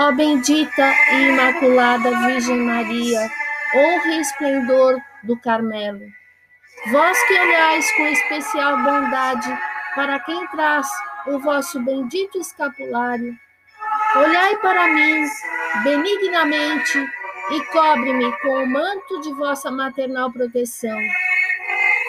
Ó bendita e imaculada Virgem Maria, honra e esplendor do Carmelo. Vós que olhais com especial bondade para quem traz o vosso bendito escapulário, olhai para mim benignamente e cobre-me com o manto de vossa maternal proteção.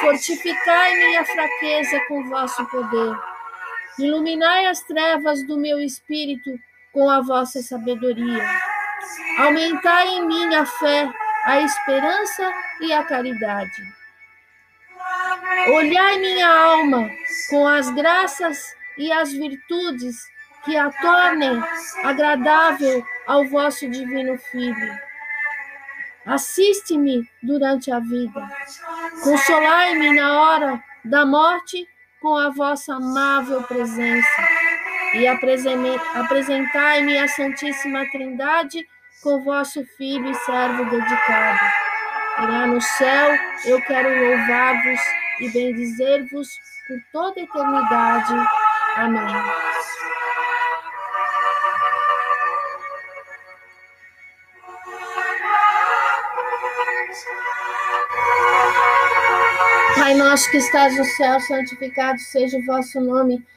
Fortificai minha fraqueza com vosso poder. Iluminai as trevas do meu espírito com a vossa sabedoria. Aumentai em mim a fé, a esperança e a caridade. Olhai minha alma com as graças e as virtudes que a tornem agradável ao vosso divino Filho. Assiste-me durante a vida. Consolai-me na hora da morte com a vossa amável presença e apresentai-me a Santíssima Trindade com vosso Filho e servo dedicado. Lá no céu eu quero louvar-vos e bendizer-vos por toda a eternidade. Amém. Pai nosso que estás no céu, santificado seja o vosso nome.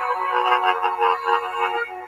Thank you.